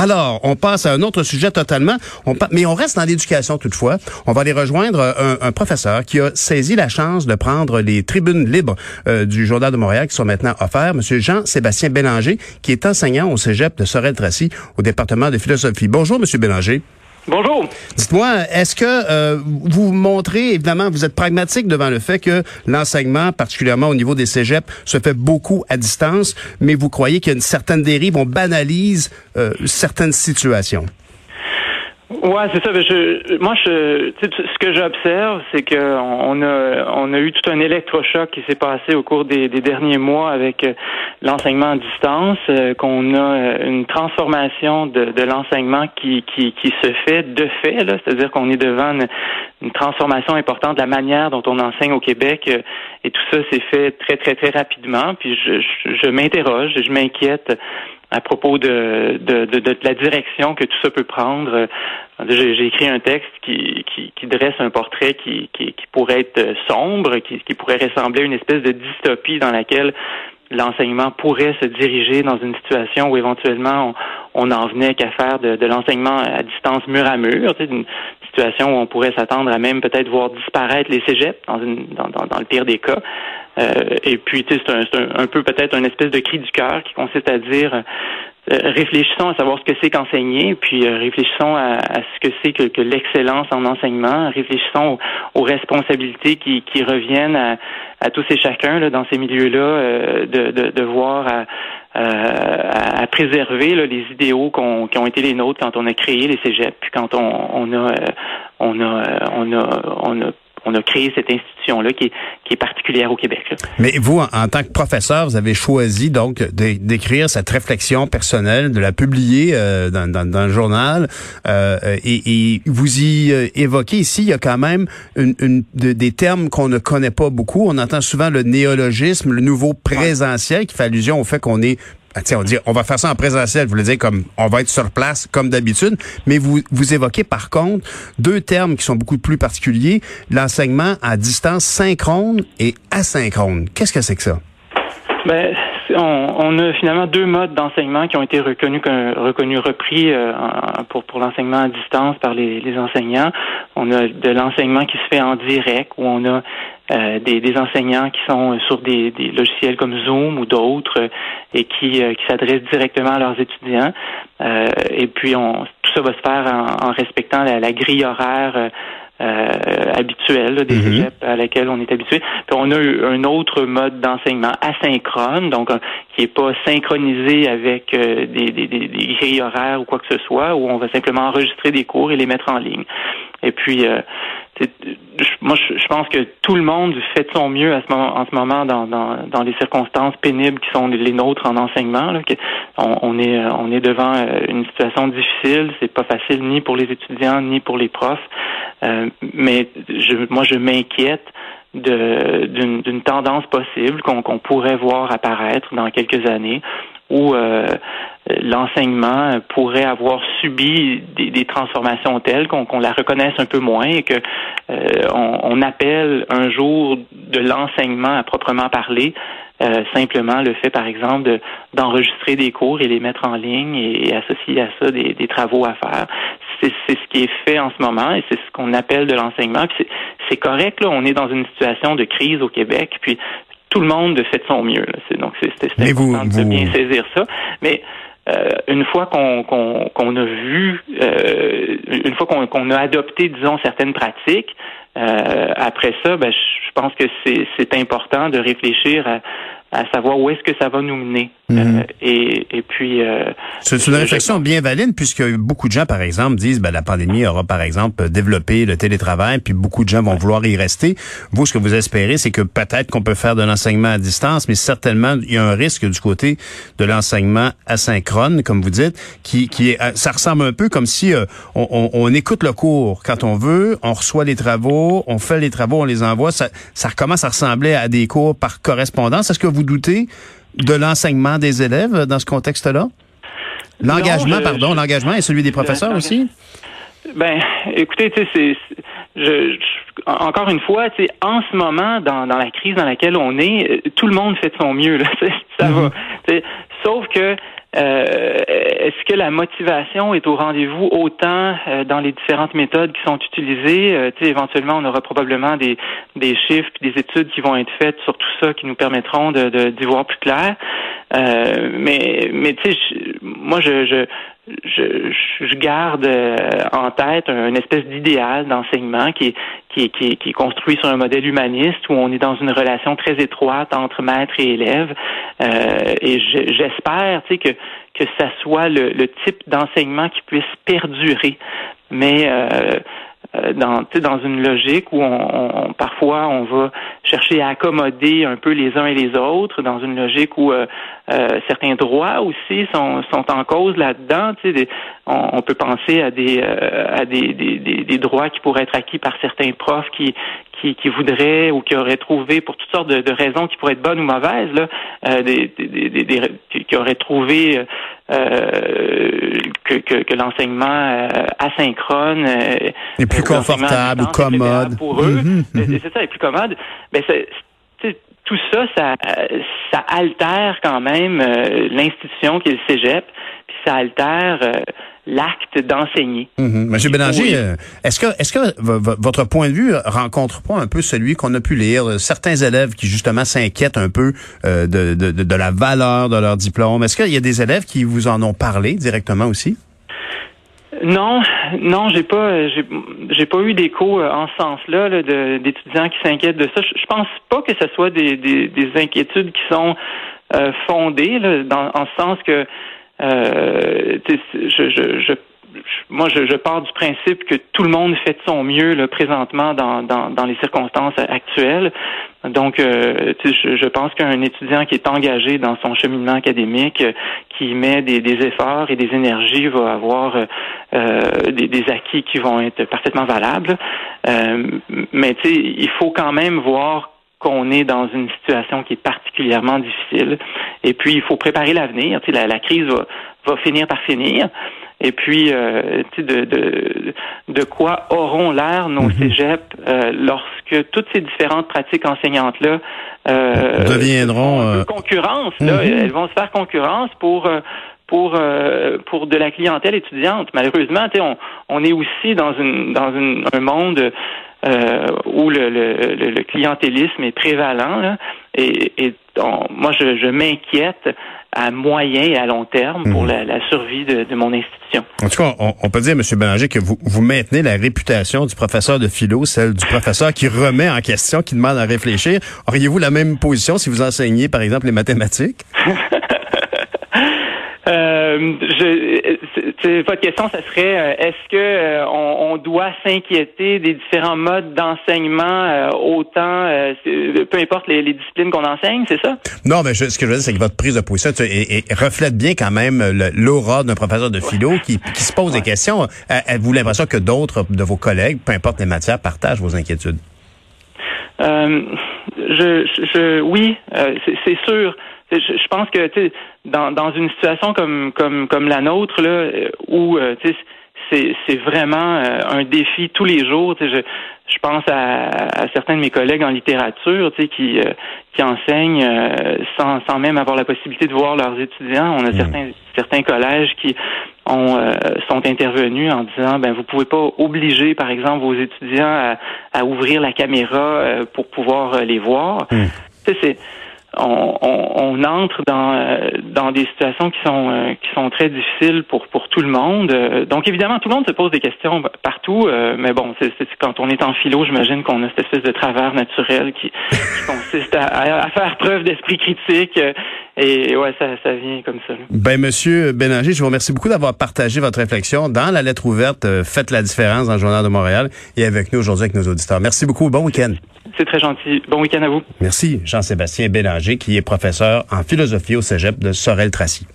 Alors, on passe à un autre sujet totalement, on mais on reste dans l'éducation toutefois. On va aller rejoindre un, un, professeur qui a saisi la chance de prendre les tribunes libres euh, du Journal de Montréal qui sont maintenant offertes, Monsieur Jean-Sébastien Bélanger, qui est enseignant au Cégep de Sorel-Tracy au département de philosophie. Bonjour, Monsieur Bélanger. Bonjour. Dites-moi, est-ce que euh, vous montrez, évidemment, vous êtes pragmatique devant le fait que l'enseignement, particulièrement au niveau des cégeps, se fait beaucoup à distance, mais vous croyez qu'il y a une certaine dérive, on banalise euh, certaines situations? Ouais, c'est ça. Je, moi, je, ce que j'observe, c'est que on a, on a eu tout un électrochoc qui s'est passé au cours des, des derniers mois avec euh, l'enseignement à distance, euh, qu'on a euh, une transformation de, de l'enseignement qui, qui, qui se fait de fait, c'est-à-dire qu'on est devant une, une, transformation importante de la manière dont on enseigne au Québec, et tout ça s'est fait très, très, très rapidement. Puis je, je, je m'interroge, je m'inquiète à propos de, de, de, de, la direction que tout ça peut prendre. J'ai écrit un texte qui, qui, qui, dresse un portrait qui, qui, qui pourrait être sombre, qui, qui pourrait ressembler à une espèce de dystopie dans laquelle l'enseignement pourrait se diriger dans une situation où éventuellement on, on en venait qu'à faire de, de l'enseignement à distance mur à mur, une situation où on pourrait s'attendre à même peut-être voir disparaître les cégeps dans, une, dans, dans le pire des cas. Euh, et puis, c'est un, un, un, peu peut-être une espèce de cri du cœur qui consiste à dire euh, réfléchissons à savoir ce que c'est qu'enseigner, puis euh, réfléchissons à, ce que c'est que, l'excellence en enseignement, réfléchissons aux, responsabilités qui, reviennent à, tous et chacun là, dans ces milieux-là, de, de, voir à, à, préserver les idéaux qui ont été les nôtres quand on a créé les cégeps, puis quand on a on a on a on a on a créé cette institution-là qui est, qui est particulière au Québec. Mais vous, en, tant que professeur, vous avez choisi donc d'écrire cette réflexion personnelle, de la publier euh, dans, dans, dans, le journal, euh, et, et, vous y euh, évoquez ici, il y a quand même une, une des termes qu'on ne connaît pas beaucoup. On entend souvent le néologisme, le nouveau présentiel, qui fait allusion au fait qu'on est on dit on va faire ça en présentiel, vous voulez dire comme on va être sur place comme d'habitude, mais vous vous évoquez par contre deux termes qui sont beaucoup plus particuliers, l'enseignement à distance synchrone et asynchrone. Qu'est-ce que c'est que ça? Ben on, a finalement deux modes d'enseignement qui ont été reconnus, reconnus repris euh, pour, pour l'enseignement à distance par les, les, enseignants. On a de l'enseignement qui se fait en direct, où on a euh, des, des, enseignants qui sont sur des, des logiciels comme Zoom ou d'autres et qui, euh, qui s'adressent directement à leurs étudiants. et puis, on, tout ça va se faire en, en respectant la, la grille horaire euh, habituelle des mm à laquelle on est habitué. Puis on a eu un autre mode d'enseignement asynchrone, donc qui est pas synchronisé avec euh, des, des, des, grilles horaires ou quoi que ce soit, où on va simplement enregistrer des cours et les mettre en ligne. Et puis, euh, moi, je, pense que tout le monde fait de son mieux à ce moment, en ce moment dans, dans, dans les circonstances pénibles qui sont les nôtres en enseignement. Là, on, est on est devant euh, une situation difficile. C'est pas facile ni pour les étudiants ni pour les profs. Euh, mais je, moi, je m'inquiète d'une tendance possible qu'on pourrait voir apparaître dans quelques années où euh, l'enseignement pourrait avoir subi des, des transformations telles qu'on la reconnaisse un peu moins et que euh, on, on, appelle un jour de l'enseignement à proprement parler euh, simplement le fait, par exemple, d'enregistrer des cours et les mettre en ligne et, associer à ça des, des travaux à faire. C'est ce qui est fait en ce moment et c'est ce qu'on appelle de l'enseignement. C'est correct, là, on est dans une situation de crise au Québec, puis tout le monde fait de son mieux. Là. Donc c'est important de bien saisir ça. Mais euh, une fois qu'on qu'on a vu, euh, une fois qu'on a adopté, disons, certaines pratiques, euh, après ça, ben, je pense que c'est important de réfléchir à, à savoir où est-ce que ça va nous mener. Mhm. Euh, et, et, puis... Euh, c'est une réflexion bien valide puisque beaucoup de gens, par exemple, disent ben, la pandémie aura, par exemple, développé le télétravail, puis beaucoup de gens vont vouloir y rester. Vous, ce que vous espérez, c'est que peut-être qu'on peut faire de l'enseignement à distance, mais certainement, il y a un risque du côté de l'enseignement asynchrone, comme vous dites, qui, qui est, euh, ça ressemble un peu comme si on, on, on, écoute le cours quand on veut, on reçoit les travaux, on fait les travaux, on les envoie. Ça, ça commence à ressembler à des cours par correspondance. Est-ce que vous doutez de l'enseignement des élèves dans ce contexte-là? L'engagement, pardon, l'engagement est celui des professeurs aussi? Ben, écoutez, tu sais, je, encore une fois, tu sais, en ce moment, dans, dans la crise dans laquelle on est, euh, tout le monde fait de son mieux. Là, ça va. Mm-hmm. Sauf que euh, est-ce que la motivation est au rendez-vous autant dans les différentes méthodes qui sont utilisées? éventuellement, on aura probablement des, des chiffres, des études qui vont être faites sur tout ça qui nous permettront de, d'y voir plus clair. mais mais tu sais, moi je, je je, je, garde euh, en tête une espèce d'idéal d'enseignement qui est, qui, est, qui, qui est construit sur un modèle humaniste où on est dans une relation très étroite entre maître et élève. Euh, et j'espère tu sais, que, que ça soit le, le type d'enseignement qui puisse perdurer. Mais euh, euh, dans, dans une logique où on, parfois on va chercher à accommoder un peu les uns et les autres, dans une logique où euh, euh, certains droits aussi sont, sont en cause là-dedans. On, on, peut penser à des à des, des, des, droits qui pourraient être acquis par certains profs qui qui, qui voudraient ou qui auraient trouvé pour toutes sortes de, raisons qui pourraient être bonnes ou mauvaises, là, des, des, qui auraient trouvé euh, que, que, que l'enseignement euh, asynchrone euh, est plus confortable ou commode pour eux. Mhm, mhm. C'est ça, est plus commode. Mais tout ça, ça, ça altère quand même l'institution qui est le cégep, puis ça altère l'acte d'enseigner. Mhm. Monsieur Bélanger, euh, est-ce que, est-ce que votre point de vue rencontre pas un peu celui qu'on a pu lire, euh, certains élèves qui justement s'inquiètent un peu euh, de, de, de, la valeur de leur diplôme? Est-ce qu'il y a des élèves qui vous en ont parlé directement aussi? Non, non, j'ai pas, j'ai, pas eu d'écho en ce sens-là d'étudiants qui s'inquiètent de ça. Je, pense pas que ce soit des, des, inquiétudes qui sont fondées, dans, en ce sens que euh, je, je, je, moi, je, je, pars du principe que tout le monde fait de son mieux là, présentement dans, dans, dans les circonstances actuelles. Donc, euh, je, je, pense qu'un étudiant qui est engagé dans son cheminement académique, qui met des, des efforts et des énergies, va avoir euh, des, des, acquis qui vont être parfaitement valables. Euh, mais il faut quand même voir qu'on est dans une situation qui est particulièrement difficile. Et puis, il faut préparer l'avenir. La, la crise va, va finir par finir. Et puis, euh, de, de, de quoi auront l'air nos mm cégeps euh, lorsque toutes ces différentes pratiques enseignantes-là euh, deviendront euh, concurrence. Là, mhm. Elles vont se faire concurrence pour pour pour de la clientèle étudiante. Malheureusement, on, on est aussi dans une dans une, un monde euh, où le, le, le, clientélisme est prévalent. et, et moi, je, je m'inquiète à moyen et à long terme pour mhm. la, la, survie de, de, mon institution. En tout cas, on, on peut dire, M. Bélanger, que vous, vous maintenez la réputation du professeur de philo, celle du professeur qui remet en question, qui demande à réfléchir. Auriez-vous la même position si vous enseignez, par exemple, les mathématiques? Euh, je, votre question, ce serait euh, est-ce que euh, on, doit s'inquiéter des différents modes d'enseignement euh, autant, peu importe les, disciplines qu'on enseigne, c'est ça? Non, mais ce que je veux dire, c'est que votre prise de position reflète bien quand même l'aura d'un professeur de philo qui, se pose des questions. Avez-vous l'impression que d'autres de vos collègues, peu importe les matières, partagent vos inquiétudes? Je, je, oui, c'est sûr je, pense que dans, dans une situation comme comme comme la nôtre là, euh, où euh, c'est vraiment euh, un défi tous les jours. Je, je pense à, à, certains de mes collègues en littérature qui qui enseignent sans sans même avoir la possibilité de voir leurs étudiants. On a mmh. certains certains collèges qui ont sont intervenus en disant ben vous pouvez pas obliger par exemple vos étudiants à, à ouvrir la caméra pour pouvoir les voir. Mmh. C'est on, on, entre dans, euh, dans des situations qui sont euh, qui sont très difficiles pour pour tout le monde. Euh, donc évidemment, tout le monde se pose des questions partout, mais bon, c'est, quand on est en philo, j'imagine qu'on a cette espèce de travers naturel qui, consiste à, à, faire preuve d'esprit critique. Et ouais, ça, ça vient comme ça. Ben, Monsieur Bélanger, je vous remercie beaucoup d'avoir partagé votre réflexion dans la lettre ouverte. Faites la différence dans le Journal de Montréal et avec nous aujourd'hui avec nos auditeurs. Merci beaucoup. Bon week-end. C'est très gentil. Bon week-end à vous. Merci, Jean-Sébastien Bélanger, qui est professeur en philosophie au cégep de Sorel-Tracy.